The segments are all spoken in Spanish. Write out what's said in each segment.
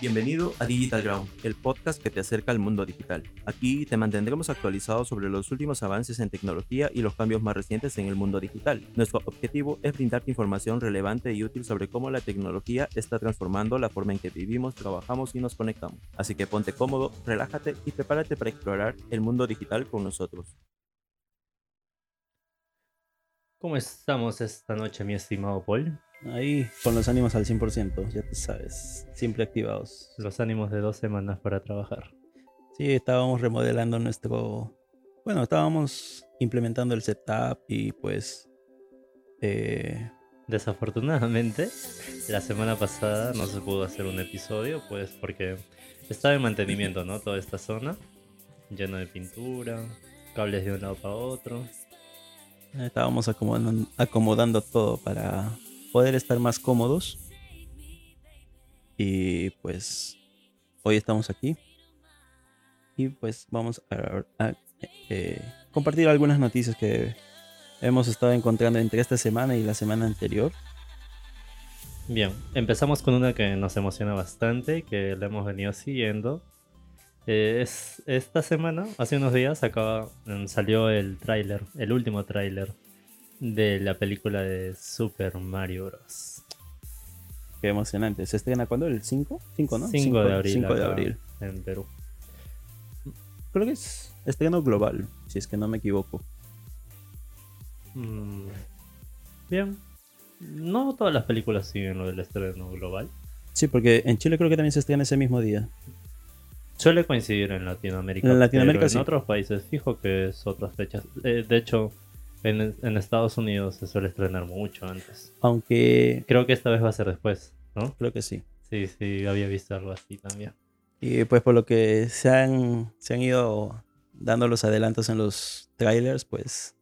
Bienvenido a Digital Ground, el podcast que te acerca al mundo digital. Aquí te mantendremos actualizado sobre los últimos avances en tecnología y los cambios más recientes en el mundo digital. Nuestro objetivo es brindarte información relevante y útil sobre cómo la tecnología está transformando la forma en que vivimos, trabajamos y nos conectamos. Así que ponte cómodo, relájate y prepárate para explorar el mundo digital con nosotros. ¿Cómo estamos esta noche, mi estimado Paul? Ahí con los ánimos al 100%, ya te sabes, siempre activados. Los ánimos de dos semanas para trabajar. Sí, estábamos remodelando nuestro... Bueno, estábamos implementando el setup y pues... Eh... Desafortunadamente, la semana pasada no se pudo hacer un episodio, pues porque estaba en mantenimiento, ¿no? Toda esta zona, llena de pintura, cables de un lado para otro. Estábamos acomodando, acomodando todo para poder estar más cómodos. Y pues hoy estamos aquí. Y pues vamos a, eh, compartir algunas noticias que hemos estado encontrando entre esta semana y la semana anterior. Bien, empezamos con una que nos emociona bastante, que la hemos venido siguiendo. Eh, es, esta semana, hace unos días, mm, salió el tráiler, el último tráiler de la película de Super Mario Bros. Qué emocionante. ¿Se estrena cuándo? ¿El 5? 5, ¿no? 5 de abril. 5 de abril. En Perú. Creo que es estreno global, si es que no me equivoco. Mm, bien. No todas las películas siguen lo del estreno global. Sí, porque en Chile creo que también se estrena ese mismo día. Suele coincidir en Latinoamérica. En Latinoamérica en otros países fijo que es otras fechas. Eh, de hecho, en, Estados Unidos se suele estrenar mucho antes. Aunque. Creo que esta vez va a ser después, ¿no? Creo que sí. Sí, sí, había visto algo así también. Y pues por lo que se han, se han ido dando los adelantos en los trailers, pues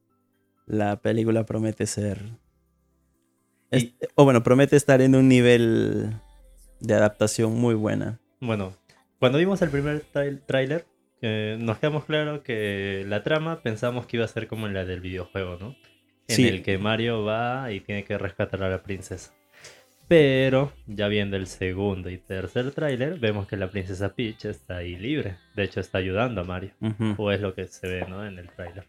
la película promete ser. o bueno, promete estar en un nivel de adaptación muy buena. Bueno, cuando vimos el primer trailer, nos quedamos claro que la trama pensamos que iba a ser como la del videojuego, ¿no? En el que Mario va y tiene que rescatar a la princesa. Pero ya viendo el segundo y tercer tráiler, vemos que la princesa Peach está ahí libre. De hecho, está ayudando a Mario. O es lo que se ve, ¿no? En el tráiler.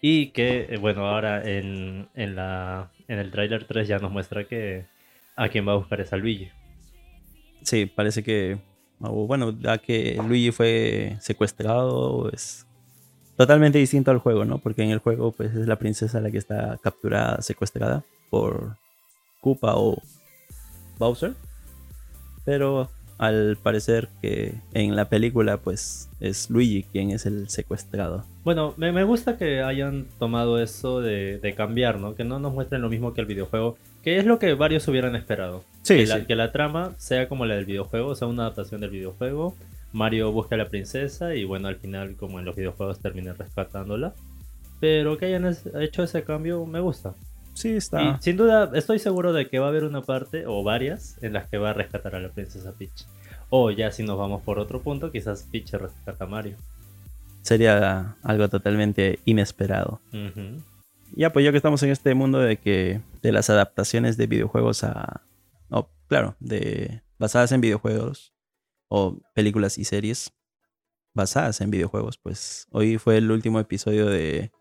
Y que, eh, bueno, ahora en, en, la, en el tráiler 3 ya nos muestra que a quien va a buscar es a Luigi. Sí, parece que bueno, ya que Luigi fue secuestrado, es totalmente distinto al juego, ¿no? Porque en el juego pues es la princesa la que está capturada, secuestrada por Koopa o Bowser. Pero al parecer que en la película pues es Luigi quien es el secuestrado. Bueno, me, gusta que hayan tomado eso de, de, cambiar, ¿no? Que no nos muestren lo mismo que el videojuego, que es lo que varios hubieran esperado. Sí, que, La, que la trama sea como la del videojuego, sea una adaptación del videojuego. Mario busca a la princesa y bueno, al final como en los videojuegos termina rescatándola. Pero que hayan hecho ese cambio me gusta. Sí, está. Y sin duda, estoy seguro de que va a haber una parte o varias en las que va a rescatar a la princesa Peach. O ya si nos vamos por otro punto, quizás Peach rescata a Mario. Sería algo totalmente inesperado. Ya, pues ya que estamos en este mundo de que de las adaptaciones de videojuegos a. No, claro, de basadas en videojuegos o películas y series basadas en videojuegos, pues hoy fue el último episodio de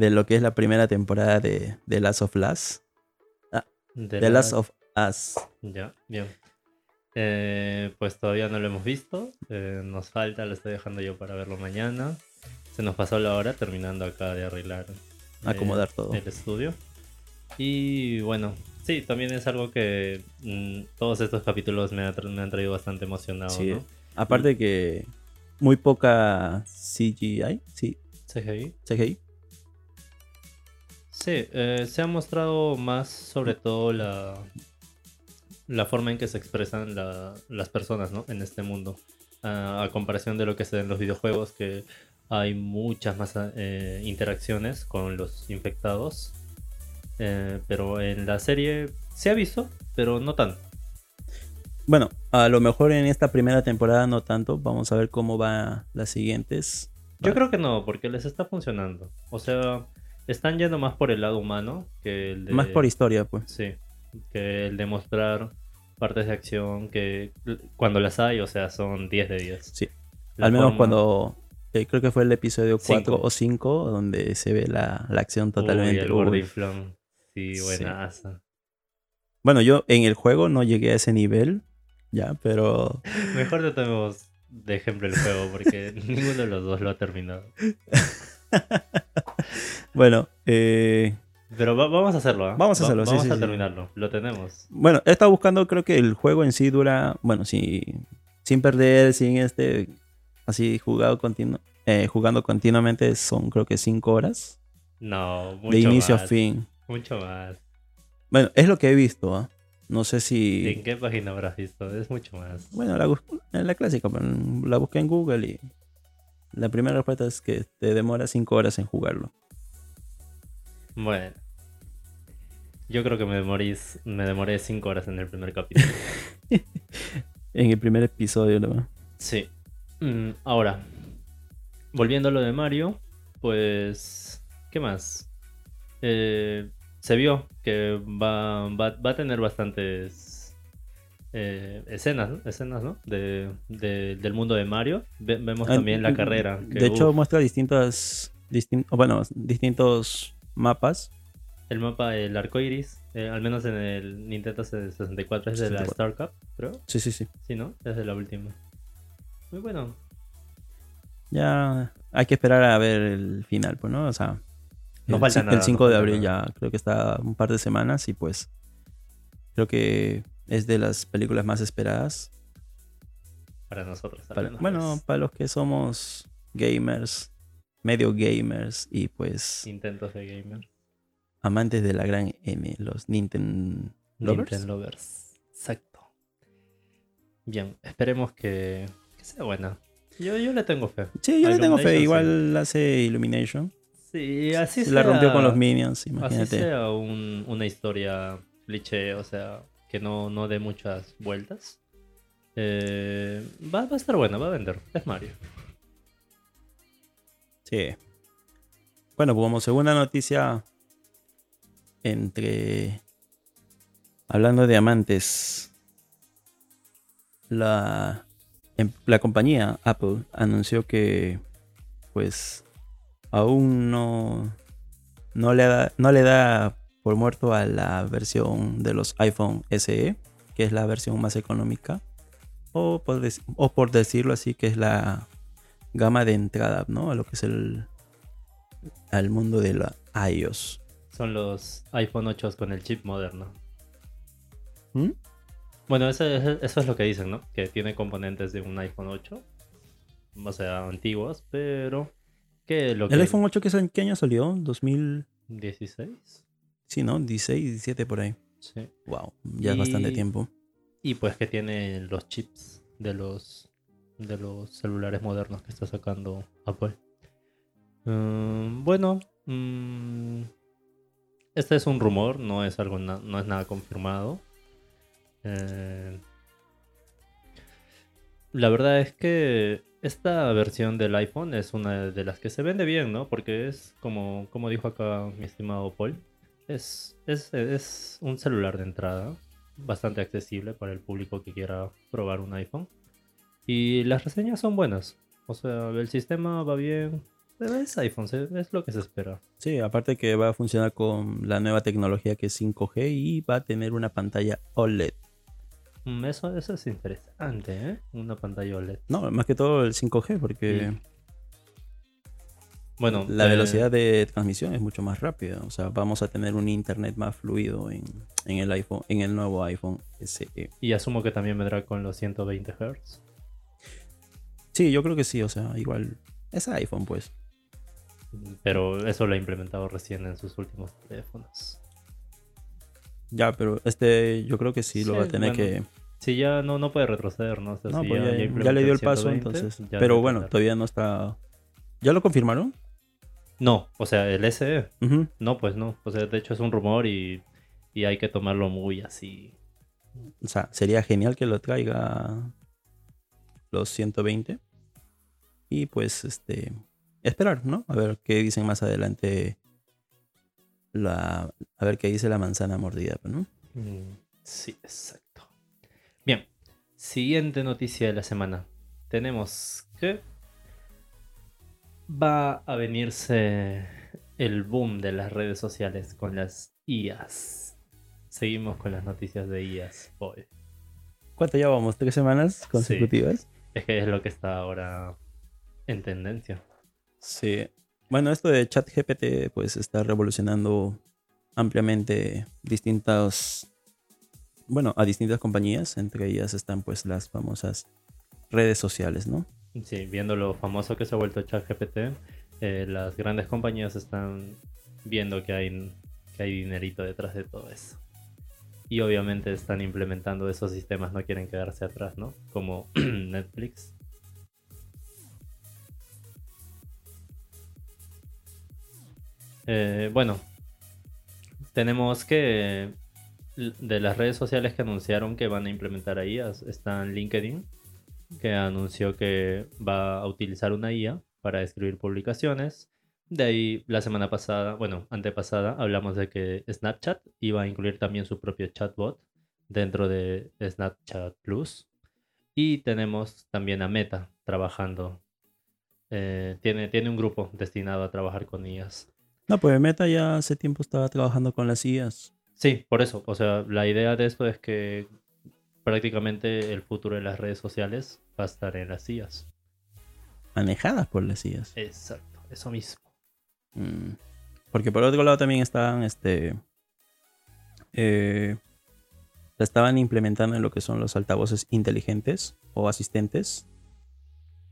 de lo que es la primera temporada de The Last of Us. Ah, The, Last of Us. Ya, bien. Eh, pues todavía no lo hemos visto. Eh, nos falta, lo estoy dejando yo para verlo mañana. Se nos pasó la hora terminando acá de arreglar. Eh, Acomodar todo. El estudio. Y bueno, sí, también es algo que mm, todos estos capítulos me, han traído bastante emocionado. Sí. Aparte que muy poca CGI. Sí. CGI. CGI. Sí, eh, se ha mostrado más sobre todo la, la forma en que se expresan las personas ¿no? en este mundo. a comparación de lo que se ve en los videojuegos, que hay muchas más eh, interacciones con los infectados. Eh, pero en la serie se ha visto, pero no tanto. Bueno, a lo mejor en esta primera temporada no tanto. Vamos a ver cómo va las siguientes. Yo creo que no, porque les está funcionando. O sea, están yendo más por el lado humano que el de... Más por historia, pues. Sí, que el de mostrar partes de acción que cuando las hay, o sea, son 10 de 10. Sí. Al menos cuando eh, creo que fue el episodio 4 o 5 donde se ve la, acción totalmente. Uy, el Sí, buenas. Bueno, yo en el juego no llegué a ese nivel, ya, pero... Mejor te tomemos de ejemplo el juego porque ninguno de los dos lo ha terminado. bueno, eh... Pero vamos a hacerlo, ¿eh? Vamos a hacerlo, Vamos a terminarlo, lo tenemos. Bueno, he estado buscando, creo que el juego en sí dura, bueno, sí, sin perder, sin este, así jugado continu eh, jugando continuamente son creo que 5 horas. No, mucho De inicio a fin. Mucho más. Bueno, es lo que he visto, ¿ah? No sé si... ¿En qué página habrás visto? Es mucho más. Bueno, la, la clásica, la busqué en Google y la primera respuesta es que te demora 5 horas en jugarlo. Bueno. Yo creo que me demoré, me demoré 5 horas en el primer capítulo. en el primer episodio, ¿no? Sí. Mm, ahora, volviendo a lo de Mario, pues, ¿qué más? Eh, se vio que va, va, a tener bastantes eh, escenas, escenas ¿no? De, del mundo de Mario. vemos ah, también la carrera. de hecho, muestra distintas, bueno, distintos mapas. El mapa, el arco iris, eh, al menos en el Nintendo 64 es de la Star Cup, creo. Sí, sí, sí. Sí, ¿no? Es de la última. Muy bueno. Ya hay que esperar a ver el final, pues, ¿no? O sea, no el, falta nada, el 5 de abril ya creo que está un par de semanas y pues creo que es de las películas más esperadas. Para nosotros. bueno, para los que somos gamers, medio gamers y pues... Intentos de gamers. Amantes de la gran M, los Nintendo Lovers. Nintendo Lovers. Exacto. Bien, esperemos que sea buena. Yo, yo le tengo fe. Sí, yo le tengo fe. Igual hace Illumination. Sí, así Se la rompió con los Minions, imagínate. Así sea una historia cliché, o sea, que no, no dé muchas vueltas. Eh, va, va, a estar buena, va a vender. Es Mario. Sí. Bueno, pues como segunda noticia, entre. Hablando de amantes, la la compañía Apple anunció que pues aún no, no, le da, no le da por muerto a la versión de los iPhone SE, que es la versión más económica, o por, o por decirlo así, que es la gama de entrada, ¿no? A lo que es el al mundo de la iOS. Son los iPhone 8 con el chip moderno. ¿Mm? Bueno, eso, es lo que dicen, ¿no? Que tiene componentes de un iPhone 8. O sea, antiguos, pero... Que lo ¿El iPhone 8 que qué año salió? ¿2016? Sí, ¿no? 16, 17 por ahí. Sí. Wow, ya es bastante tiempo. Y pues que tiene los chips de los de los celulares modernos que está sacando Apple. Mm, bueno, mm, este es un rumor, no es algo no es nada confirmado. Eh, la verdad es que esta versión del iPhone es una de las que se vende bien, ¿no? Porque es, como, como dijo acá mi estimado Paul, es, es, es un celular de entrada, bastante accesible para el público que quiera probar un iPhone. Y las reseñas son buenas. O sea, el sistema va bien. Es iPhone, es lo que se espera. Sí, aparte que va a funcionar con la nueva tecnología que es 5G y va a tener una pantalla OLED. Eso, eso es interesante, ¿eh? Una pantalla OLED. No, más que todo el 5G, porque. Bueno, la eh, velocidad de transmisión es mucho más rápida. O sea, vamos a tener un internet más fluido en, el iPhone, en el nuevo iPhone SE. Y asumo que también vendrá con los 120 Hz. Sí, yo creo que sí. O sea, igual. Es iPhone, pues. Pero eso lo ha implementado recién en sus últimos teléfonos. Ya, pero este yo creo que sí, lo va a tener que... Sí, ya no, no puede retroceder, ¿no? no, pues ya, le dio el paso entonces. Pero bueno, todavía no está... ¿Ya lo confirmaron? No, o sea, el SE. No, pues no. O sea, de hecho es un rumor y, y hay que tomarlo muy así. O sea, sería genial que lo traiga los 120. Y pues, este, esperar, ¿no? A ver qué dicen más adelante la, a ver qué dice la manzana mordida, ¿no? Mm, sí, exacto. Siguiente noticia de la semana. Tenemos que va a venirse el boom de las redes sociales con las IAS. Seguimos con las noticias de IAS hoy. ¿Cuánto llevamos? ¿Tres semanas consecutivas? Es que es lo que está ahora en tendencia. Sí. Bueno, esto de ChatGPT pues está revolucionando ampliamente distintas, bueno, a distintas compañías, entre ellas están pues las famosas redes sociales, ¿no? Sí, viendo lo famoso que se ha vuelto ChatGPT, eh, las grandes compañías están viendo que hay, que hay dinerito detrás de todo eso. Y obviamente están implementando esos sistemas, no quieren quedarse atrás, ¿no? Como Netflix. Eh, bueno, tenemos que de las redes sociales que anunciaron que van a implementar ahí están LinkedIn, que anunció que va a utilizar una IA para escribir publicaciones. De ahí la semana pasada, bueno, antepasada, hablamos de que Snapchat iba a incluir también su propio chatbot dentro de Snapchat Plus. Y tenemos también a Meta trabajando. Eh, tiene, tiene un grupo destinado a trabajar con IAs. No, pues Meta ya hace tiempo estaba trabajando con las IAs. Sí, por eso. O sea, la idea de esto es que prácticamente el futuro de las redes sociales va a estar en las IAs. Manejadas por las IAs. Exacto, eso mismo. Mm. Porque por otro lado también estaban, este, eh, estaban implementando en lo que son los altavoces inteligentes o asistentes.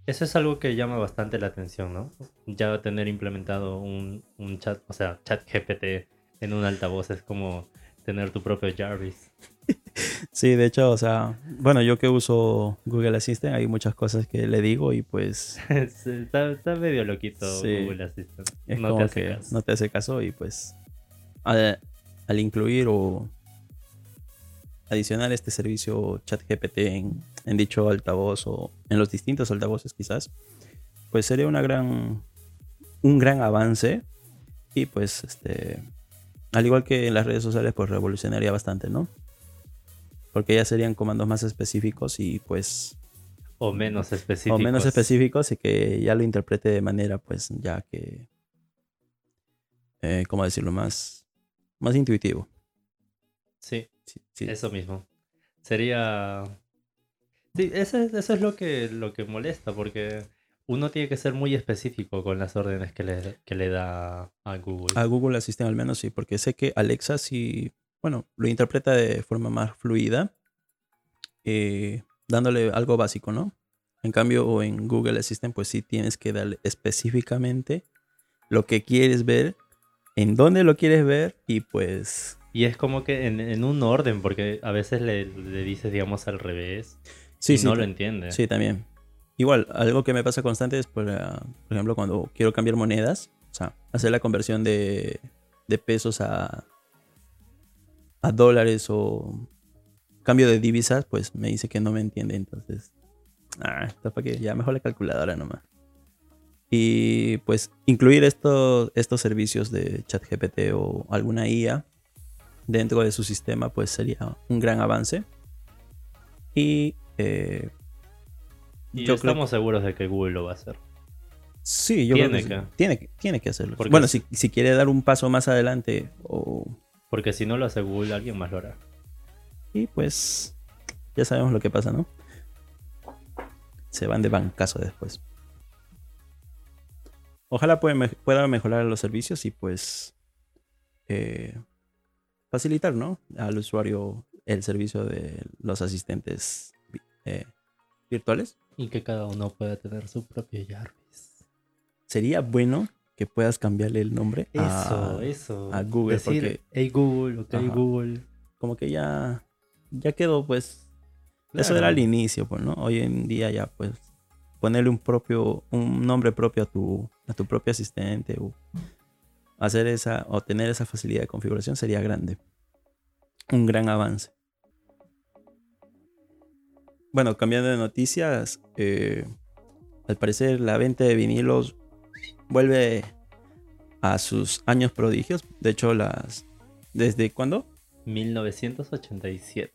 Eso es algo que llama bastante la atención, ¿no? Ya tener implementado un, un chat, o sea, chat GPT en un altavoz es como tener tu propio Jarvis. Sí, de hecho, o sea, bueno, yo que uso Google Assistant, hay muchas cosas que le digo y pues... está, medio loquito Google Assistant. no te hace caso. No te hace caso y pues al, incluir o adicionar este servicio ChatGPT en, en dicho altavoz o en los distintos altavoces quizás, pues sería una gran, un gran avance y pues este, al igual que en las redes sociales, pues revolucionaría bastante, ¿no? porque ya serían comandos más específicos y pues... O menos específicos. O menos específicos y que ya lo interprete de manera pues ya que... Eh, ¿Cómo decirlo? Más, más intuitivo. Sí, eso mismo. Sería... Sí, eso, es lo que, lo que molesta porque uno tiene que ser muy específico con las órdenes que le, que le da a Google. A Google Assistant al menos sí, porque sé que Alexa sí bueno, lo interpreta de forma más fluida, eh, dándole algo básico, ¿no? En cambio, en Google Assistant, pues sí tienes que darle específicamente lo que quieres ver, en dónde lo quieres ver y pues... Y es como que en, un orden, porque a veces le, dices, digamos, al revés sí, y sí, no lo entiende. Sí, también. Igual, algo que me pasa constante es, por, por ejemplo, cuando quiero cambiar monedas, o sea, hacer la conversión de, de pesos a, a dólares o cambio de divisas, pues me dice que no me entiende. Entonces, ah, está para que ya mejor la calculadora nomás. Y pues incluir estos, estos servicios de ChatGPT o alguna IA dentro de su sistema, pues sería un gran avance. Y, eh, yo estamos seguros de que Google lo va a hacer. Sí, yo tiene creo que, que. Tiene, tiene que hacerlo. bueno, si, si quiere dar un paso más adelante o porque si no lo hace Google, alguien más lo hará. Y pues ya sabemos lo que pasa, ¿no? Se van de bancazo después. Ojalá pueda mejorar los servicios y pues eh, facilitar, ¿no? Al usuario el servicio de los asistentes eh, virtuales. Y que cada uno pueda tener su propio Jarvis. Sería bueno que puedas cambiarle el nombre eso, a, eso. a Google. Decir, porque, hey Google, ok Google. Como que ya, ya quedó, pues. Eso era al inicio, pues, ¿no? Hoy en día ya, pues, ponerle un propio, un nombre propio a tu, a tu propio asistente o hacer esa, o tener esa facilidad de configuración sería grande. Un gran avance. Bueno, cambiando de noticias, eh, al parecer la venta de vinilos vuelve a sus años prodigios. De hecho, las. ¿Desde cuándo? 1987.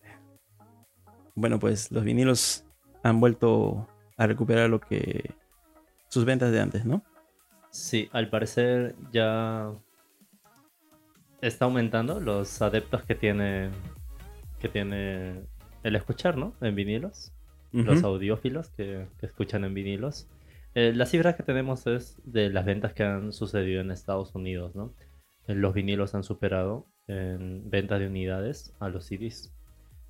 bueno, pues los vinilos han vuelto a recuperar lo que sus ventas de antes, ¿no? Sí, al parecer ya está aumentando los adeptos que tiene que tiene el escuchar, ¿no? En vinilos, los audiófilos que, escuchan en vinilos. Eh, la cifra que tenemos es de las ventas que han sucedido en Estados Unidos, ¿no? Eh, los vinilos han superado en ventas de unidades a los CDs.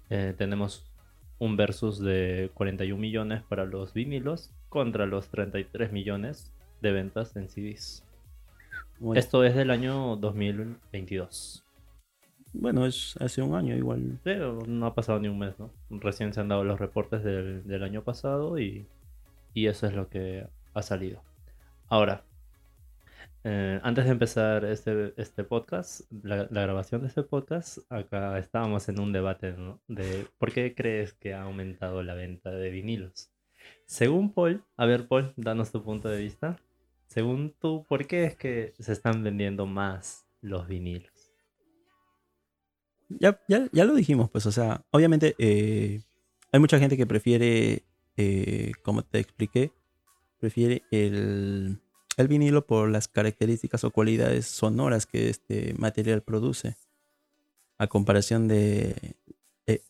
Eh, tenemos un versus de 41 millones para los vinilos contra los 33 millones de ventas en CDs. Esto es del año 2022. Bueno, es hace un año igual. Pero no ha pasado ni un mes, ¿no? Recién se han dado los reportes del, año pasado y, y, eso es lo que ha salido. Ahora, eh, antes de empezar este, este podcast, la, grabación de este podcast, acá estábamos en un debate ¿no? de por qué crees que ha aumentado la venta de vinilos. Según Paul, a ver Paul, danos tu punto de vista. Según tú, ¿por qué es que se están vendiendo más los vinilos? Ya, ya, lo dijimos, pues, o sea, obviamente eh, hay mucha gente que prefiere, eh, como te expliqué, prefiere el, el vinilo por las características o cualidades sonoras que este material produce, a comparación de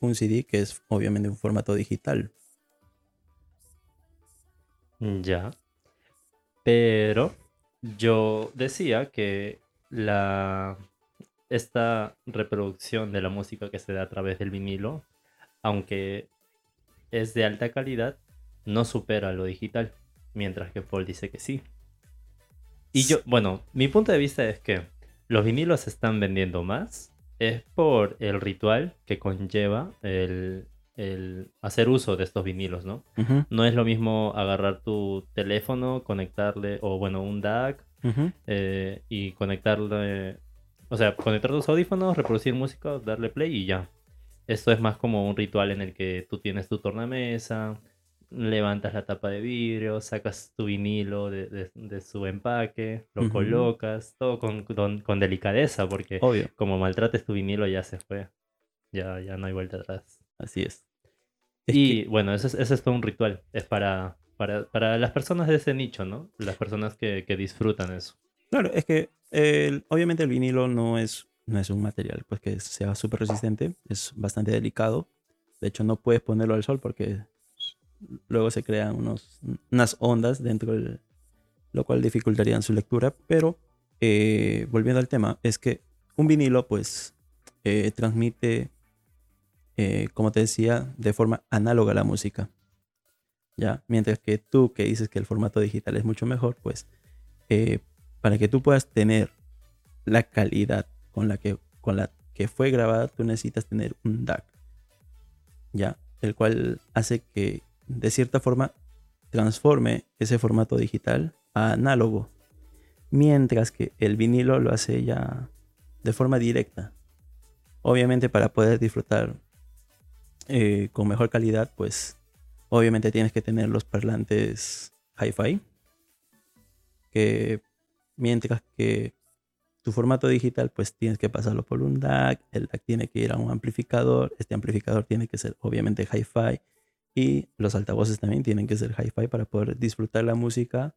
un CD que es obviamente un formato digital. Ya. Pero yo decía que la esta reproducción de la música que se da a través del vinilo, aunque es de alta calidad, no supera lo digital, mientras que Paul dice que sí. Y yo, bueno, mi punto de vista es que los vinilos se están vendiendo más, es por el ritual que conlleva el, el hacer uso de estos vinilos, ¿no? No es lo mismo agarrar tu teléfono, conectarle, o bueno, un DAC, eh, y conectarle, o sea, conectar tus audífonos, reproducir música, darle play y ya. Esto es más como un ritual en el que tú tienes tu tornamesa, levantas la tapa de vidrio, sacas tu vinilo de, su empaque, lo colocas, todo con, con, delicadeza, porque como maltrates tu vinilo ya se fue, ya, ya no hay vuelta atrás. Así es. y bueno, ese es, todo un ritual. Es para, para, las personas de ese nicho, ¿no? Las personas que, disfrutan eso. Claro, es que obviamente el vinilo no es, no es un material pues que sea súper resistente, es bastante delicado. De hecho, no puedes ponerlo al sol porque luego se crean unos, unas ondas dentro del, lo cual dificultaría su lectura. Pero eh, volviendo al tema, es que un vinilo pues eh, transmite eh, como te decía, de forma análoga a la música. ¿Ya? Mientras que tú que dices que el formato digital es mucho mejor, pues eh, para que tú puedas tener la calidad con la que, con la que fue grabada, tú necesitas tener un DAC. ¿Ya? El cual hace que de cierta forma transforme ese formato digital a análogo. Mientras que el vinilo lo hace ya de forma directa. Obviamente para poder disfrutar eh, con mejor calidad, pues obviamente tienes que tener los parlantes hi-fi. Que mientras que tu formato digital, pues tienes que pasarlo por un DAC. El DAC tiene que ir a un amplificador. Este amplificador tiene que ser obviamente hi-fi. Y los altavoces también tienen que ser hi-fi para poder disfrutar la música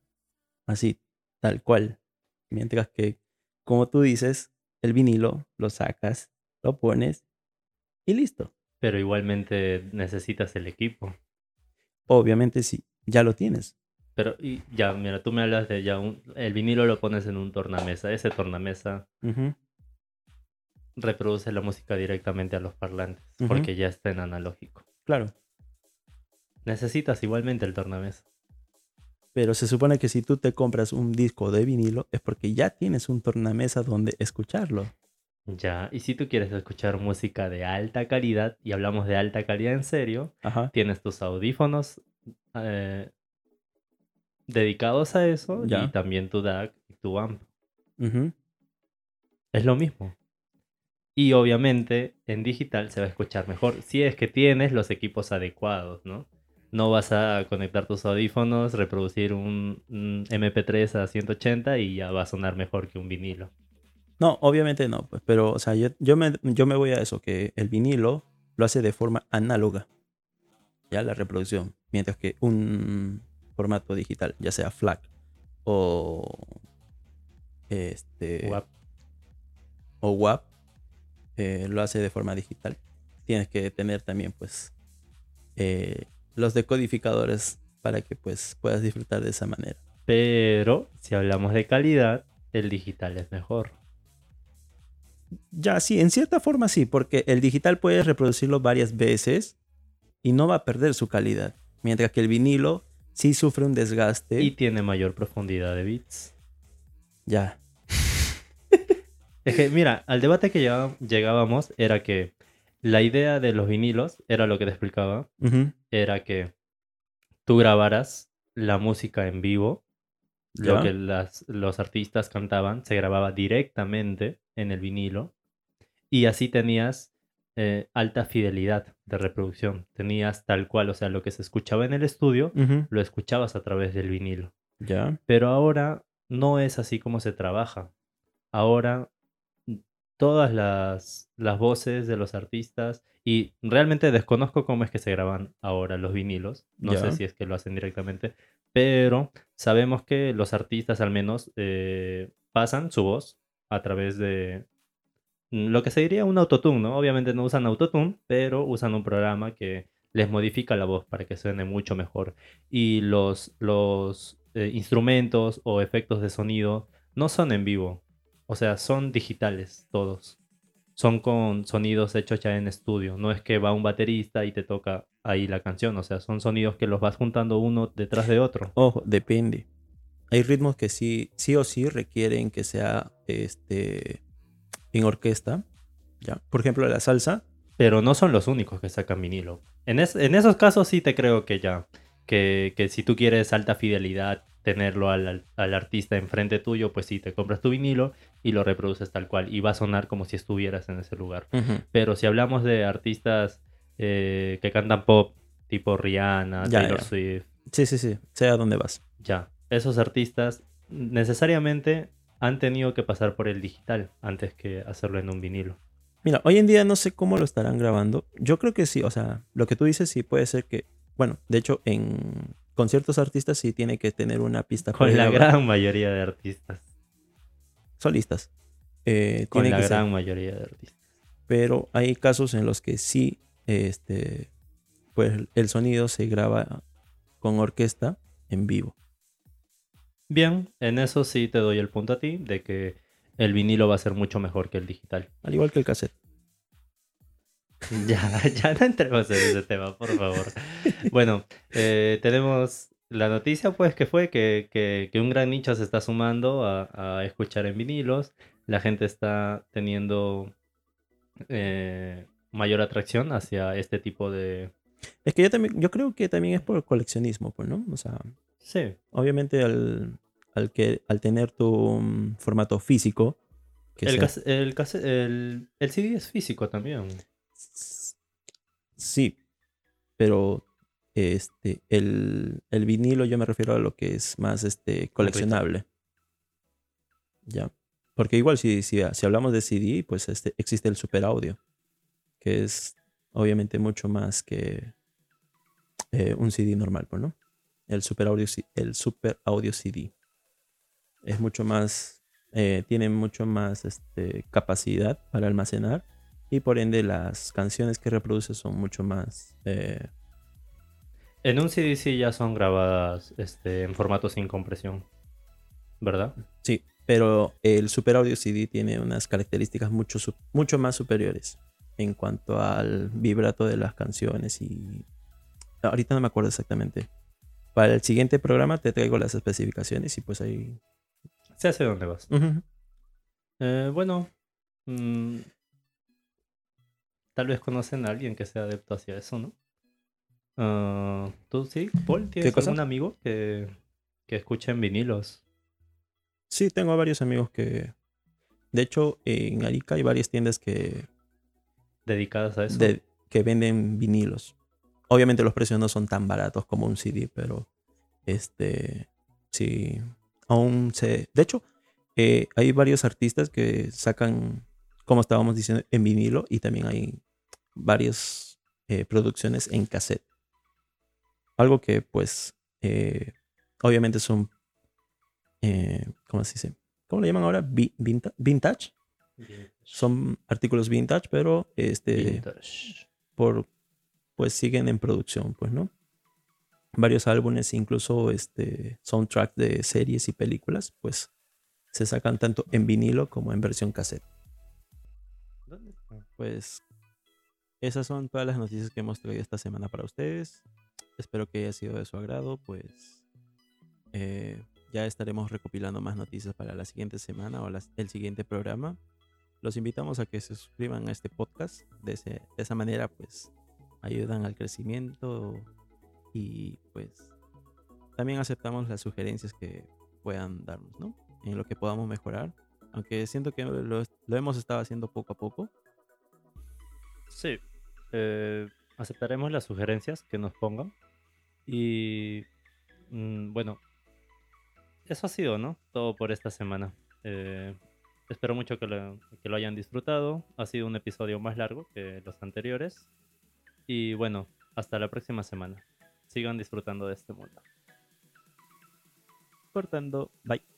así, tal cual. Mientras que, como tú dices, el vinilo lo sacas, lo pones y listo. Pero igualmente necesitas el equipo. Obviamente sí, ya lo tienes. Pero y ya, mira, tú me hablas de ya un, el vinilo lo pones en un tornamesa. Ese tornamesa reproduce la música directamente a los parlantes porque ya está en analógico. Claro. Necesitas igualmente el tornamesa. Pero se supone que si tú te compras un disco de vinilo es porque ya tienes un tornamesa donde escucharlo. Ya, y si tú quieres escuchar música de alta calidad, y hablamos de alta calidad en serio, tienes tus audífonos eh, dedicados a eso y también tu DAC y tu amp. Es lo mismo. Y obviamente en digital se va a escuchar mejor si es que tienes los equipos adecuados, ¿no? No vas a conectar tus audífonos, reproducir un MP3 a 180 y ya va a sonar mejor que un vinilo. No, obviamente no, pues, pero o sea, yo, me, yo me voy a eso, que el vinilo lo hace de forma análoga. ya la reproducción, mientras que un formato digital, ya sea FLAC o este WAP. o WAP, eh, lo hace de forma digital. Tienes que tener también pues eh, los decodificadores para que pues puedas disfrutar de esa manera. Pero si hablamos de calidad, el digital es mejor. Ya, sí, en cierta forma sí, porque el digital puedes reproducirlo varias veces y no va a perder su calidad. Mientras que el vinilo sí sufre un desgaste. Y tiene mayor profundidad de bits. Ya. Es que, mira, al debate que llegá- llegábamos era que la idea de los vinilos, era lo que te explicaba, era que tú grabaras la música en vivo, lo que las- los artistas cantaban, se grababa directamente en el vinilo y así tenías eh, alta fidelidad de reproducción. Tenías tal cual, o sea, lo que se escuchaba en el estudio, lo escuchabas a través del vinilo. Ya. Pero ahora no es así como se trabaja. Ahora todas las, las voces de los artistas, y realmente desconozco cómo es que se graban ahora los vinilos, no Ya. sé si es que lo hacen directamente, pero sabemos que los artistas al menos eh, pasan su voz a través de lo que se diría un autotune, ¿no? Obviamente no usan autotune, pero usan un programa que les modifica la voz para que suene mucho mejor y los, los eh, instrumentos o efectos de sonido no son en vivo, o sea, son digitales todos. Son con sonidos hechos ya en estudio, no es que va un baterista y te toca ahí la canción, o sea, son sonidos que los vas juntando uno detrás de otro. Ojo, depende. Hay ritmos que sí, sí o sí requieren que sea este en orquesta. Ya. Por ejemplo, la salsa. Pero no son los únicos que sacan vinilo. En, es- en esos casos sí te creo que ya, que, que si tú quieres alta fidelidad, tenerlo al, al- al artista enfrente tuyo, pues sí, te compras tu vinilo y lo reproduces tal cual y va a sonar como si estuvieras en ese lugar. Pero si hablamos de artistas eh, que cantan pop, tipo Rihanna, Ya, Taylor ya. Swift, Sí, sí, sí. Sé a dónde vas. ya, esos artistas necesariamente han tenido que pasar por el digital antes que hacerlo en un vinilo. Mira, hoy en día no sé cómo lo estarán grabando. Yo creo que sí, o sea, lo que tú dices sí puede ser que, bueno, de hecho, en con ciertos artistas sí tiene que tener una pista Con la gran mayoría de artistas. solistas. Eh, Con tiene la que ser. gran mayoría de artistas. pero hay casos en los que sí, este, pues el sonido se graba con orquesta en vivo. Bien, en eso sí te doy el punto a ti, de que el vinilo va a ser mucho mejor que el digital. Al igual que el cassette. Ya, ya no entremos en ese tema, por favor. Bueno, eh, tenemos la noticia, pues, que fue que, que- que un gran nicho se está sumando a, a escuchar en vinilos. La gente está teniendo eh, mayor atracción hacia este tipo de... Es que yo también, yo creo que también es por coleccionismo, pues, ¿no? O sea, Sí, obviamente al, al que al tener tu mm, formato físico, que el, sea- el, el, el CD es físico también. sí, pero este el, el vinilo yo me refiero a lo que es más este coleccionable. Ya. Porque igual si, si, si hablamos de CD, pues este, existe el super audio, que es obviamente mucho más que eh, un CD normal, pues, ¿no? El super audio, el super audio CD. Es mucho más, eh, tiene mucho más este, capacidad para almacenar y por ende las canciones que reproduce son mucho más... eh, En un CD sí ya son grabadas este, en formato sin compresión, ¿verdad? Sí, pero el Super Audio CD tiene unas características mucho, mucho más superiores en cuanto al vibrato de las canciones y... Ahorita no me acuerdo exactamente. Para el siguiente programa te traigo las especificaciones y pues ahí... Se hace dónde vas. Eh, bueno, mm, tal vez conocen a alguien que sea adepto hacia eso, ¿no? Ah, ¿Tú sí, Paul? ¿Tienes algún amigo que, que escuche en vinilos? Sí, tengo varios amigos que... De hecho, en Arica hay varias tiendas que, dedicadas a eso? que venden vinilos. Obviamente los precios no son tan baratos como un CD, pero este sí, aún se... De hecho, eh, hay varios artistas que sacan, como estábamos diciendo, en vinilo y también hay varias eh, producciones en cassette. algo que pues eh, obviamente son, ¿cómo se dice? ¿Cómo le llaman ahora? vintage. Son artículos vintage, pero este, por, pues siguen en producción, pues, ¿no? Varios álbumes, incluso este soundtrack de series y películas, pues se sacan tanto en vinilo como en versión cassette. Pues esas son todas las noticias que hemos traído esta semana para ustedes. Espero que haya sido de su agrado, pues eh, ya estaremos recopilando más noticias para la siguiente semana o el siguiente programa. Los invitamos a que se suscriban a este podcast. De, esa manera, pues, ayudan al crecimiento y pues también aceptamos las sugerencias que puedan darnos, ¿no? En lo que podamos mejorar. Aunque siento que lo, hemos estado haciendo poco a poco. Sí. Eh, aceptaremos las sugerencias que nos pongan. Y mm, bueno, eso ha sido, ¿no? Todo por esta semana. Eh, espero mucho que lo, hayan disfrutado. Ha sido un episodio más largo que los anteriores. Y bueno, hasta la próxima semana. Sigan disfrutando de este mundo. Cortando. Bye.